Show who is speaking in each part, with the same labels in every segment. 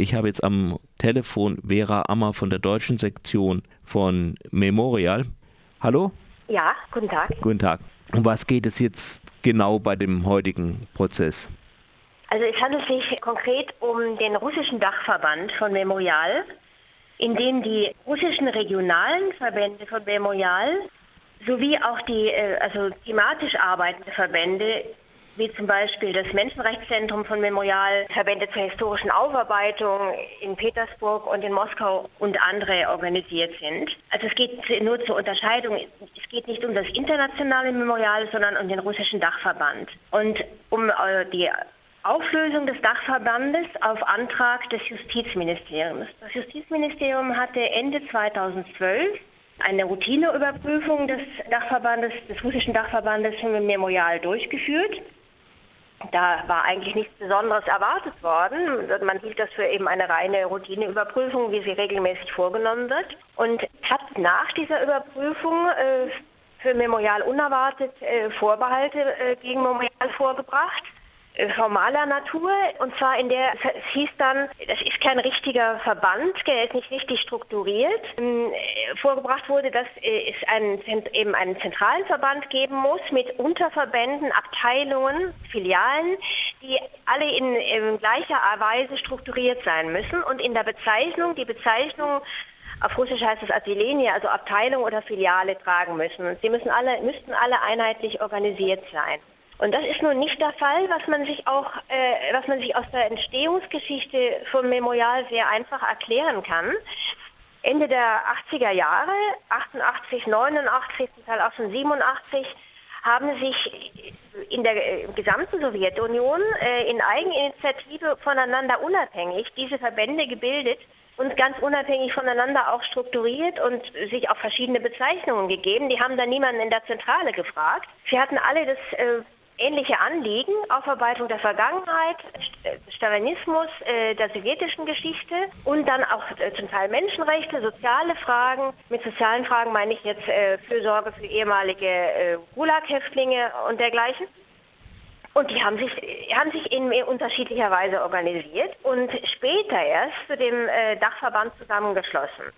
Speaker 1: Ich habe jetzt am Telefon Vera Ammer von der deutschen Sektion von Memorial. Hallo?
Speaker 2: Ja, guten Tag.
Speaker 1: Guten Tag. Um was geht es jetzt genau bei dem heutigen Prozess?
Speaker 2: Also es handelt sich konkret um den russischen Dachverband von Memorial, in dem die russischen regionalen Verbände von Memorial sowie auch die äh, also thematisch arbeitende Verbände wie zum Beispiel das Menschenrechtszentrum von Memorial, Verbände zur historischen Aufarbeitung in Petersburg und in Moskau und andere organisiert sind. Also es geht nur zur Unterscheidung, es geht nicht um das internationale Memorial, sondern um den russischen Dachverband. Und um äh, die Auflösung des Dachverbandes auf Antrag des Justizministeriums. Das Justizministerium hatte Ende 2012 eine Routineüberprüfung des Dachverbandes, des russischen Dachverbandes für Memorial durchgeführt. Da war eigentlich nichts Besonderes erwartet worden. Man hielt das für eben eine reine Routineüberprüfung, wie sie regelmäßig vorgenommen wird. Und hat nach dieser Überprüfung äh, für Memorial unerwartet äh, Vorbehalte äh, gegen Memorial vorgebracht formaler Natur und zwar in der, es hieß dann, das ist kein richtiger Verband, der ist nicht richtig strukturiert. Ähm, vorgebracht wurde, dass äh, es einen, eben einen zentralen Verband geben muss mit Unterverbänden, Abteilungen, Filialen, die alle in, in gleicher Weise strukturiert sein müssen und in der Bezeichnung, die Bezeichnung auf Russisch heißt es Attilenie, also Abteilung oder Filiale tragen müssen. Sie müssen alle, müssten alle einheitlich organisiert sein. Und das ist nun nicht der Fall, was man sich auch, äh, was man sich aus der Entstehungsgeschichte vom Memorial sehr einfach erklären kann. Ende der 80er Jahre, 88, 89, zum Teil auch schon 87, haben sich in der gesamten Sowjetunion äh, in Eigeninitiative voneinander unabhängig diese Verbände gebildet und ganz unabhängig voneinander auch strukturiert und sich auch verschiedene Bezeichnungen gegeben. Die haben dann niemanden in der Zentrale gefragt. Sie hatten alle das äh, ähnliche Anliegen, Aufarbeitung der Vergangenheit, Stalinismus, äh, der sowjetischen Geschichte und dann auch äh, zum Teil Menschenrechte, soziale Fragen. Mit sozialen Fragen meine ich jetzt äh, Fürsorge für ehemalige äh, Gulag-Häftlinge und dergleichen. Und die haben sich, haben sich in unterschiedlicher Weise organisiert und später erst zu dem äh, Dachverband zusammengeschlossen.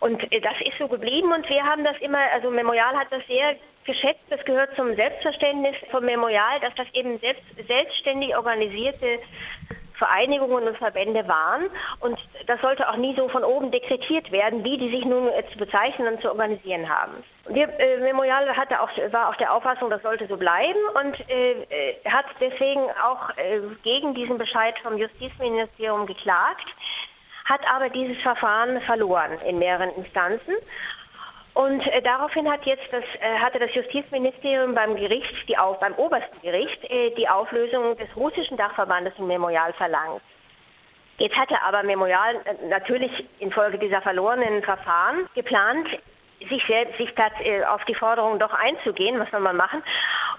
Speaker 2: Und äh, das ist so geblieben und wir haben das immer, also Memorial hat das sehr geschätzt, das gehört zum Selbstverständnis vom Memorial, dass das eben selbst, selbstständig organisierte Vereinigungen und Verbände waren. Und das sollte auch nie so von oben dekretiert werden, wie die sich nun zu bezeichnen und zu organisieren haben. Wir, äh, Memorial hatte auch, war auch der Auffassung, das sollte so bleiben und äh, äh hat deswegen auch äh, gegen diesen Bescheid vom Justizministerium geklagt hat aber dieses Verfahren verloren in mehreren Instanzen. Und äh, daraufhin hat jetzt das, äh, hatte das Justizministerium beim Gericht, die auf, beim obersten Gericht, äh, die Auflösung des russischen Dachverbandes im Memorial verlangt. Jetzt hatte aber Memorial äh, natürlich infolge dieser verlorenen Verfahren geplant, sich selbst sich äh, auf die Forderung doch einzugehen, was soll man machen,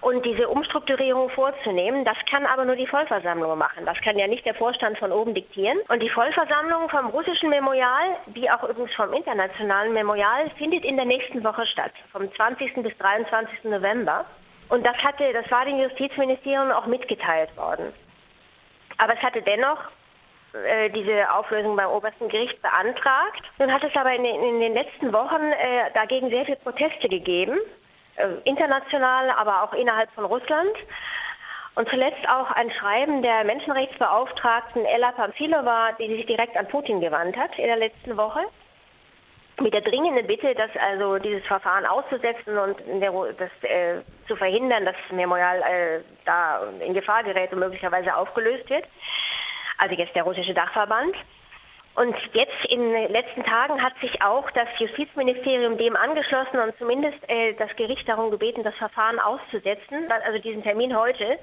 Speaker 2: und diese Umstrukturierung vorzunehmen. Das kann aber nur die Vollversammlung machen. Das kann ja nicht der Vorstand von oben diktieren. Und die Vollversammlung vom russischen Memorial, wie auch übrigens vom internationalen Memorial, findet in der nächsten Woche statt, vom 20. bis 23. November. Und das hatte, das war dem Justizministerium auch mitgeteilt worden. Aber es hatte dennoch äh, diese Auflösung beim obersten Gericht beantragt. Nun hat es aber in, den letzten Wochen äh, dagegen sehr viele Proteste gegeben, international, aber auch innerhalb von Russland. Und zuletzt auch ein Schreiben der Menschenrechtsbeauftragten Ella Pamfilova, die sich direkt an Putin gewandt hat in der letzten Woche, mit der dringenden Bitte, dass also dieses Verfahren auszusetzen und das äh, zu verhindern, dass Memorial äh, da in Gefahr gerät und möglicherweise aufgelöst wird also jetzt der russische Dachverband. Und jetzt in den letzten Tagen hat sich auch das Justizministerium dem angeschlossen und zumindest äh, das Gericht darum gebeten, das Verfahren auszusetzen, also diesen Termin heute,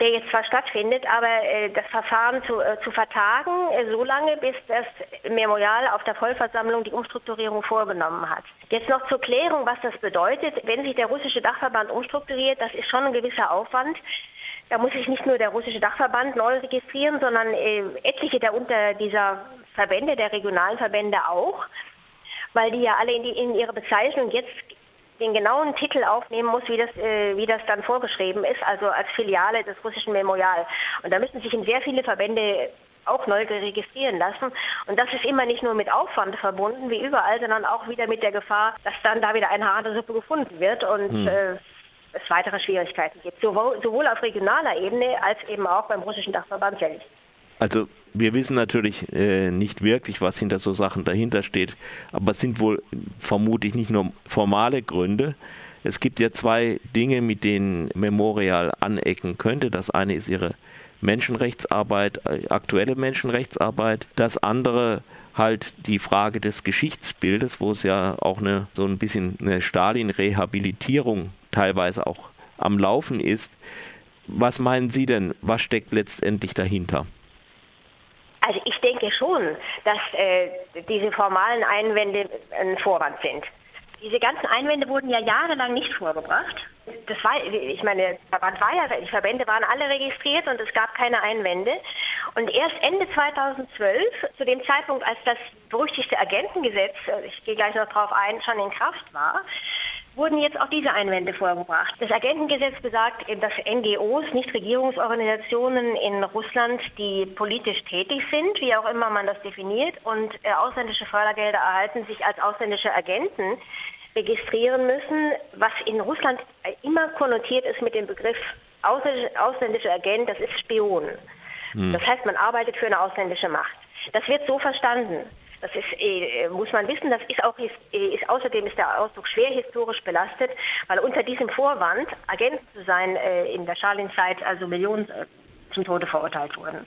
Speaker 2: der jetzt zwar stattfindet, aber äh, das Verfahren zu, äh, zu vertagen, äh, so lange, bis das Memorial auf der Vollversammlung die Umstrukturierung vorgenommen hat. Jetzt noch zur Klärung, was das bedeutet. Wenn sich der russische Dachverband umstrukturiert, das ist schon ein gewisser Aufwand. Da muss sich nicht nur der russische Dachverband neu registrieren, sondern äh, etliche der unter dieser Verbände, der regionalen Verbände auch, weil die ja alle in, die, in ihre Bezeichnung jetzt den genauen Titel aufnehmen muss, wie das, äh, wie das dann vorgeschrieben ist, also als Filiale des russischen Memorial. Und da müssen sich in sehr viele Verbände auch neu registrieren lassen. Und das ist immer nicht nur mit Aufwand verbunden, wie überall, sondern auch wieder mit der Gefahr, dass dann da wieder eine harte Suppe gefunden wird und hm. äh, es weitere Schwierigkeiten gibt. Sowohl, sowohl auf regionaler Ebene als eben auch beim russischen Dachverband selbst.
Speaker 1: Also wir wissen natürlich äh, nicht wirklich, was hinter so Sachen dahinter steht, aber es sind wohl vermutlich nicht nur formale Gründe. Es gibt ja zwei Dinge, mit denen Memorial anecken könnte. Das eine ist ihre Menschenrechtsarbeit, äh, aktuelle Menschenrechtsarbeit. Das andere halt die Frage des Geschichtsbildes, wo es ja auch eine, so ein bisschen eine Stalin-Rehabilitierung teilweise auch am Laufen ist. Was meinen Sie denn, was steckt letztendlich dahinter?
Speaker 2: Also ich denke schon, dass äh, diese formalen Einwände ein Vorwand sind. Diese ganzen Einwände wurden ja jahrelang nicht vorgebracht. Das war, ich meine, Verband war ja, die Verbände waren alle registriert und es gab keine Einwände. Und erst Ende 2012, zu dem Zeitpunkt, als das berüchtigte Agentengesetz, äh, ich gehe gleich noch darauf ein, schon in Kraft war, wurden jetzt auch diese Einwände vorgebracht. Das Agentengesetz besagt, dass NGOs, Nichtregierungsorganisationen in Russland, die politisch tätig sind, wie auch immer man das definiert, und äh, ausländische Fördergelder erhalten, sich als ausländische Agenten registrieren müssen, was in Russland immer konnotiert ist mit dem Begriff ausländischer Agent, das ist Spion. Hm. Das heißt, man arbeitet für eine ausländische Macht. Das wird so verstanden. Das ist, äh, muss man wissen, das ist auch, äh, ist, außerdem ist der Ausdruck schwer historisch belastet, weil unter diesem Vorwand, Agent zu sein, äh, in der Stalin-Zeit also Millionen zum Tode verurteilt wurden.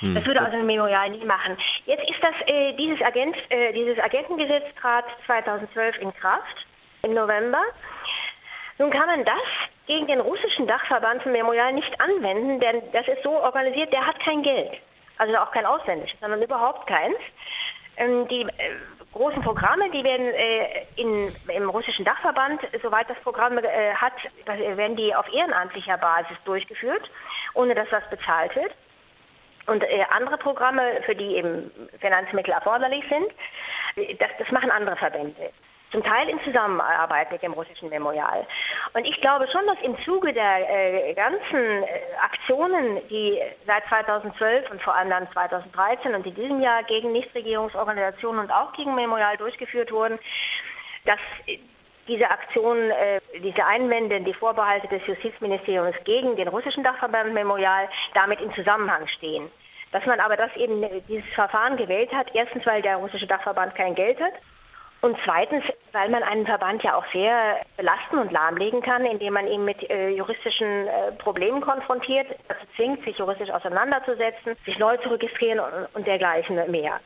Speaker 2: Hm. Das würde also ein Memorial nie machen. Jetzt ist das, dieses, Agent, dieses Agentengesetz trat 2012 in Kraft, im November. Nun kann man das gegen den russischen Dachverband von Memorial nicht anwenden, denn das ist so organisiert, der hat kein Geld. Also auch kein ausländisches, sondern überhaupt keins. Ähm, die äh, großen Programme, die werden äh, in, im russischen Dachverband, soweit das Programm äh, hat, werden die auf ehrenamtlicher Basis durchgeführt, ohne dass das bezahlt wird. Und andere Programme, für die eben Finanzmittel erforderlich sind, das, das machen andere Verbände zum Teil in Zusammenarbeit mit dem russischen Memorial. Und ich glaube schon, dass im Zuge der äh, ganzen äh, Aktionen, die seit 2012 und vor allem dann 2013 und in diesem Jahr gegen Nichtregierungsorganisationen und auch gegen Memorial durchgeführt wurden, dass diese Aktionen, äh, diese Einwände, die Vorbehalte des Justizministeriums gegen den russischen Dachverband Memorial damit in Zusammenhang stehen. Dass man aber das eben dieses Verfahren gewählt hat, erstens, weil der russische Dachverband kein Geld hat und zweitens, weil man einen Verband ja auch sehr belasten und lahmlegen kann, indem man ihn mit äh, juristischen äh, Problemen konfrontiert, dazu zwingt, sich juristisch auseinanderzusetzen, sich neu zu registrieren und, und dergleichen mehr.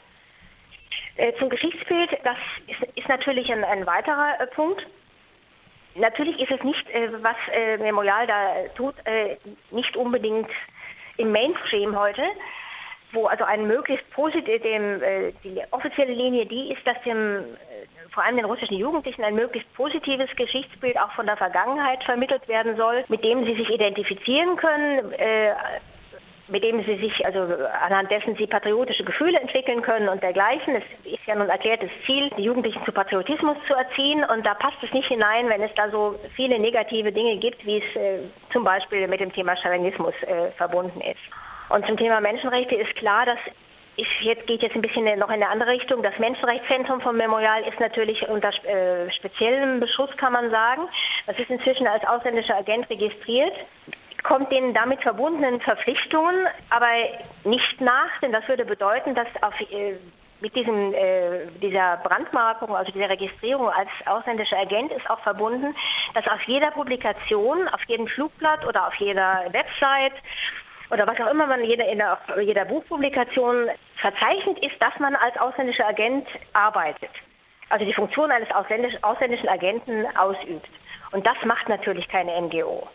Speaker 2: Äh, zum Geschichtsbild, das ist, ist natürlich ein, ein weiterer äh, Punkt. Natürlich ist es nicht, äh, was Memorial da tut, nicht unbedingt im Mainstream heute wo also ein möglichst positiv, dem, die offizielle Linie die ist, dass dem, vor allem den russischen Jugendlichen ein möglichst positives Geschichtsbild auch von der Vergangenheit vermittelt werden soll, mit dem sie sich identifizieren können, äh, mit dem sie sich, also anhand dessen sie patriotische Gefühle entwickeln können und dergleichen. Es ist ja nun erklärtes Ziel, die Jugendlichen zu Patriotismus zu erziehen und da passt es nicht hinein, wenn es da so viele negative Dinge gibt, wie es äh, zum Beispiel mit dem Thema Stalinismus äh, verbunden ist. Und zum Thema Menschenrechte ist klar, dass ist jetzt, geht jetzt ein bisschen noch in eine andere Richtung. Das Menschenrechtszentrum vom Memorial ist natürlich unter äh, speziellem Beschuss, kann man sagen. Das ist inzwischen als ausländischer Agent registriert, kommt den damit verbundenen Verpflichtungen aber nicht nach, denn das würde bedeuten, dass auf, äh, mit diesem, äh, dieser Brandmarkung, also dieser Registrierung als ausländischer Agent ist auch verbunden, dass auf jeder Publikation, auf jedem Flugblatt oder auf jeder Website oder was auch immer man jeder, in der, jeder Buchpublikation verzeichnet ist, dass man als ausländischer Agent arbeitet. Also die Funktion eines ausländisch, ausländischen Agenten ausübt. Und das macht natürlich keine NGO.